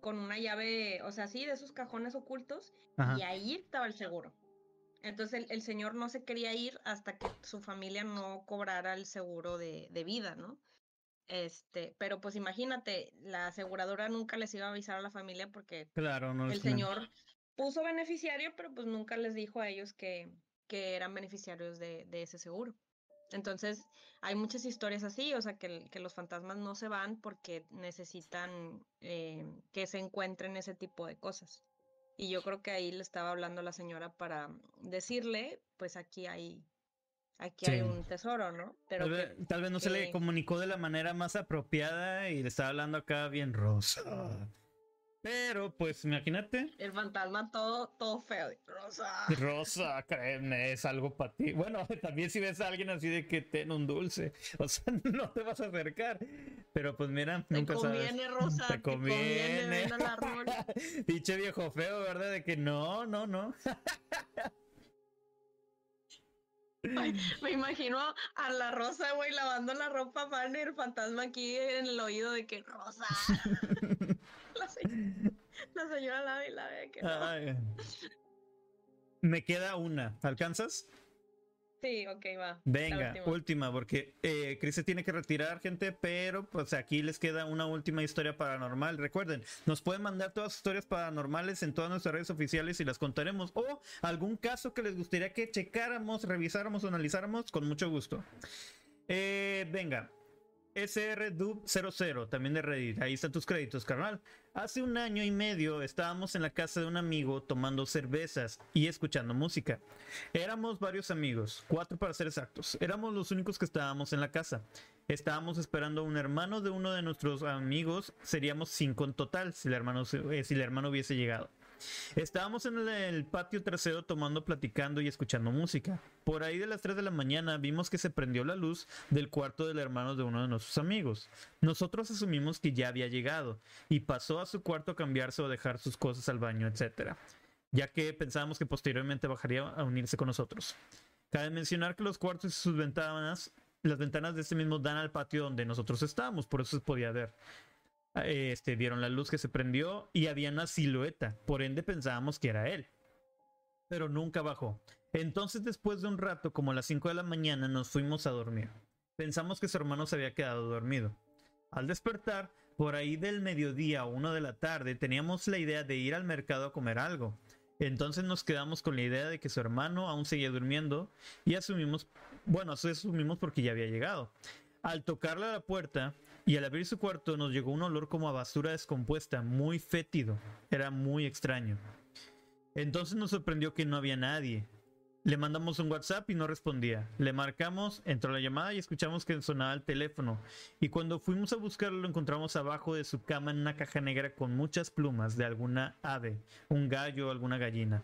[SPEAKER 2] con una llave, o sea, sí, de esos cajones ocultos.
[SPEAKER 1] Ajá.
[SPEAKER 2] Y ahí estaba el seguro. Entonces el, el señor no se quería ir hasta que su familia no cobrara el seguro de, de vida, ¿no? Este, pero pues imagínate, la aseguradora nunca les iba a avisar a la familia porque
[SPEAKER 1] Claro, no
[SPEAKER 2] el señor puso beneficiario, pero pues nunca les dijo a ellos que, que eran beneficiarios de, de ese seguro. Entonces, hay muchas historias así, o sea, que, los fantasmas no se van porque necesitan eh, que se encuentren ese tipo de cosas. Y yo creo que ahí le estaba hablando la señora para decirle, pues aquí hay, aquí hay un tesoro, ¿no? Pero
[SPEAKER 1] Tal
[SPEAKER 2] que-
[SPEAKER 1] vez, tal vez no se le comunicó de la manera más apropiada y le estaba hablando acá bien rosa. Pero, pues, imagínate.
[SPEAKER 2] el fantasma todo, todo feo, Rosa.
[SPEAKER 1] Rosa, créeme, es algo para ti. Bueno, también si ves a alguien así de que ten un dulce, o sea, no te vas a acercar. Pero pues mira,
[SPEAKER 2] Te
[SPEAKER 1] nunca
[SPEAKER 2] conviene,
[SPEAKER 1] sabes.
[SPEAKER 2] Rosa,
[SPEAKER 1] Te
[SPEAKER 2] te conviene, ven al árbol.
[SPEAKER 1] Pinche viejo feo, ¿verdad? De que no, no, no.
[SPEAKER 2] Ay, me imagino a la Rosa, güey, lavando la ropa fan y el fantasma aquí en el oído de que Rosa. La, se- la señora y lava de que no.
[SPEAKER 1] Me queda una. ¿Alcanzas?
[SPEAKER 2] Sí, ok, va. la
[SPEAKER 1] Venga,
[SPEAKER 2] última.
[SPEAKER 1] última, porque eh, Chris se tiene que retirar, gente, pero pues aquí les queda una última historia paranormal. Recuerden, nos pueden mandar todas sus historias paranormales en todas nuestras redes oficiales y las contaremos. O algún caso que les gustaría que checáramos, revisáramos o analizáramos, con mucho gusto. Eh, venga. SRDub00, también de Reddit. Ahí están tus créditos, carnal. Hace un año y medio estábamos en la casa de un amigo tomando cervezas y escuchando música. Éramos varios amigos, cuatro para ser exactos. Éramos los únicos que estábamos en la casa. Estábamos esperando a un hermano de uno de nuestros amigos. Seríamos cinco en total si el hermano, eh, si el hermano hubiese llegado. Estábamos en el, patio trasero tomando, platicando y escuchando música. Por ahí de las 3 de la mañana vimos que se prendió la luz del cuarto del hermano de uno de nuestros amigos. Nosotros asumimos que ya había llegado y pasó a su cuarto a cambiarse o dejar sus cosas al baño, etc. Ya que pensábamos que posteriormente bajaría a unirse con nosotros. Cabe mencionar que los cuartos y sus ventanas, las ventanas de este mismo dan al patio donde nosotros estábamos, por eso se podía ver. Este, vieron la luz que se prendió y había una silueta, por ende pensábamos que era él. Pero nunca bajó. Entonces después de un rato, como a las 5 de la mañana, nos fuimos a dormir. Pensamos que su hermano se había quedado dormido. Al despertar, por ahí del mediodía o una de la tarde, teníamos la idea de ir al mercado a comer algo. Entonces nos quedamos con la idea de que su hermano aún seguía durmiendo y asumimos, bueno, asumimos porque ya había llegado. Al tocarle a la puerta y al abrir su cuarto nos llegó un olor como a basura descompuesta, muy fétido. Era muy extraño. Entonces nos sorprendió que no había nadie. Le mandamos un WhatsApp y no respondía. Le marcamos, entró la llamada y escuchamos que sonaba el teléfono. Y cuando fuimos a buscarlo lo encontramos abajo de su cama en una caja negra con muchas plumas de alguna ave, un gallo o alguna gallina.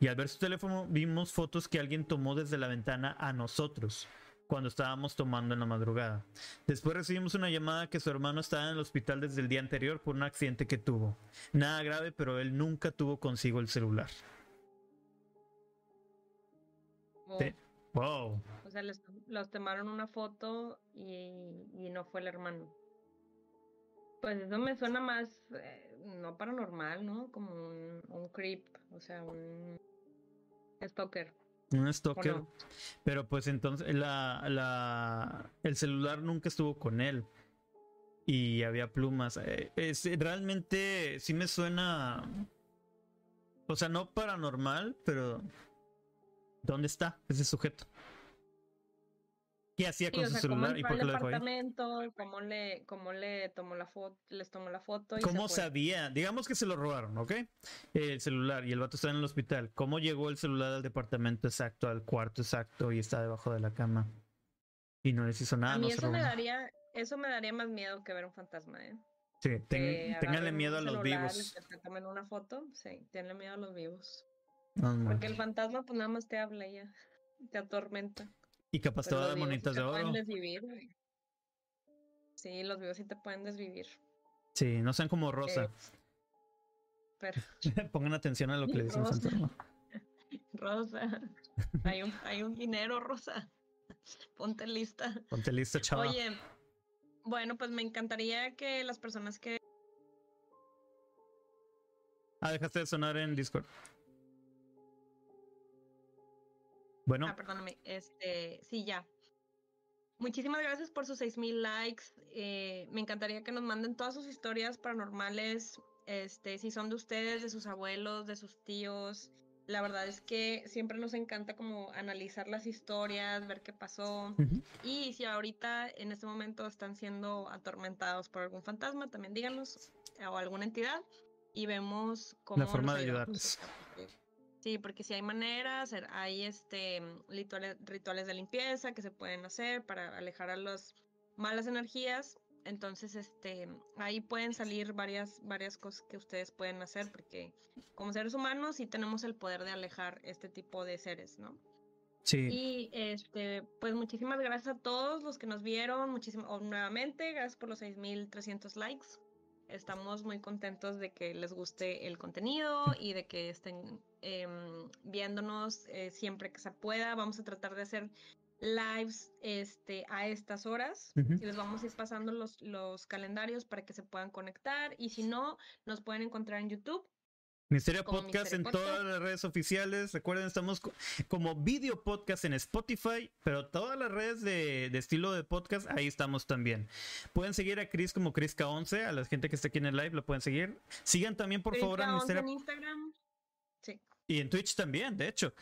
[SPEAKER 1] Y al ver su teléfono vimos fotos que alguien tomó desde la ventana a nosotros cuando estábamos tomando en la madrugada. Después recibimos una llamada que su hermano estaba en el hospital desde el día anterior por un accidente que tuvo. Nada grave, pero él nunca tuvo consigo el celular. Te- Wow.
[SPEAKER 2] O sea, les, los tomaron una foto y, y no fue el hermano. Pues eso me suena más, eh, no paranormal, ¿no? Como un, un creep, o sea, un stalker.
[SPEAKER 1] Un
[SPEAKER 2] ¿o
[SPEAKER 1] stalker.
[SPEAKER 2] no?
[SPEAKER 1] Pero pues entonces la, la, el celular nunca estuvo con él. Y había plumas. Eh, es, realmente sí me suena. O sea, no paranormal, pero. ¿Dónde está ese sujeto? ¿Qué hacía
[SPEAKER 2] Sí,
[SPEAKER 1] con
[SPEAKER 2] o
[SPEAKER 1] su
[SPEAKER 2] sea,
[SPEAKER 1] celular y por qué lo dejó ahí?
[SPEAKER 2] cómo le, cómo le tomó la foto, les tomó la foto y se
[SPEAKER 1] ¿Cómo sabía? Digamos que se lo robaron, ¿ok? El celular y el vato está en el hospital. ¿Cómo llegó el celular al departamento exacto, al cuarto exacto y está debajo de la cama? Y no les hizo nada,
[SPEAKER 2] a mí
[SPEAKER 1] no
[SPEAKER 2] eso me daría, eso me daría más miedo que ver un fantasma, ¿eh?
[SPEAKER 1] Sí, ten-
[SPEAKER 2] agarren
[SPEAKER 1] miedo a los
[SPEAKER 2] celular
[SPEAKER 1] vivos.
[SPEAKER 2] que te tomen una foto, sí, tenle miedo a los vivos. Porque el fantasma pues nada más te habla ya, te atormenta.
[SPEAKER 1] Y capaz
[SPEAKER 2] Pero
[SPEAKER 1] te va a dar monitas de
[SPEAKER 2] pueden
[SPEAKER 1] oro.
[SPEAKER 2] desvivir, güey. Sí, los vivos sí te pueden desvivir.
[SPEAKER 1] Sí, no sean como Rosa.
[SPEAKER 2] Pero,
[SPEAKER 1] Pongan atención a lo que le dicen
[SPEAKER 2] Rosa.
[SPEAKER 1] Santorno.
[SPEAKER 2] Rosa, hay un, hay un dinero, Rosa. Ponte lista.
[SPEAKER 1] Ponte lista, chava.
[SPEAKER 2] Oye, bueno, pues me encantaría que las personas que
[SPEAKER 1] Ah, dejaste de sonar en Discord. Bueno,
[SPEAKER 2] Ah, perdóname. Este, sí, ya. Muchísimas gracias por sus 6000 likes. eh, me encantaría que nos manden todas sus historias paranormales. Este, si son de ustedes, de sus abuelos, de sus tíos. La verdad es que siempre nos encanta como analizar las historias, ver qué pasó. Y si ahorita en este momento están siendo atormentados por algún fantasma, también díganos o alguna entidad y vemos cómo
[SPEAKER 1] forma
[SPEAKER 2] les
[SPEAKER 1] de ayudarles.
[SPEAKER 2] Sí, porque si hay maneras, er- hay este rituales, rituales de limpieza que se pueden hacer para alejar a las malas energías. Entonces, este, ahí pueden salir varias, varias cosas que ustedes pueden hacer, porque como seres humanos sí tenemos el poder de alejar este tipo de seres, ¿no?
[SPEAKER 1] sí.
[SPEAKER 2] Y este, pues muchísimas gracias a todos los que nos vieron, muchísimas, o nuevamente, gracias por los 6300 likes. Estamos muy contentos de que les guste el contenido y de que estén em, viéndonos eh, siempre que se pueda. Vamos a tratar de hacer lives este, a estas horas y les vamos a ir pasando los, los calendarios para que se puedan conectar. Y si no, nos pueden encontrar en YouTube.
[SPEAKER 1] Misterio
[SPEAKER 2] como
[SPEAKER 1] Podcast
[SPEAKER 2] Misterio
[SPEAKER 1] en todas las redes oficiales. Recuerden, estamos co- como video podcast en Spotify, pero todas las redes de, de estilo de podcast, ahí estamos también. Pueden seguir a Chris como ChrisK11, a la gente que está aquí en el live lo pueden seguir. Sigan también, por favor, a
[SPEAKER 2] Crisca11
[SPEAKER 1] Misterio
[SPEAKER 2] en Instagram. Sí.
[SPEAKER 1] y en Twitch también, de hecho.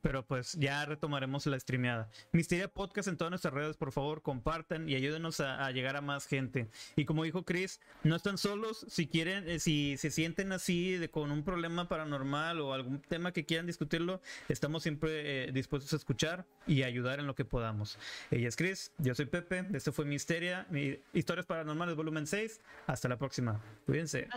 [SPEAKER 1] Pero pues ya retomaremos la streameada. Misteria Podcast en todas nuestras redes, por favor, compartan y ayúdenos a, llegar a más gente. Y como dijo Chris, no están solos. Si quieren, eh, si se sienten así de, con un problema paranormal o algún tema que quieran discutirlo, estamos siempre eh, dispuestos a escuchar y ayudar en lo que podamos. Ella es Chris, yo soy Pepe, esto fue Misteria, mi- Historias Paranormales volumen 6. Hasta la próxima. Cuídense.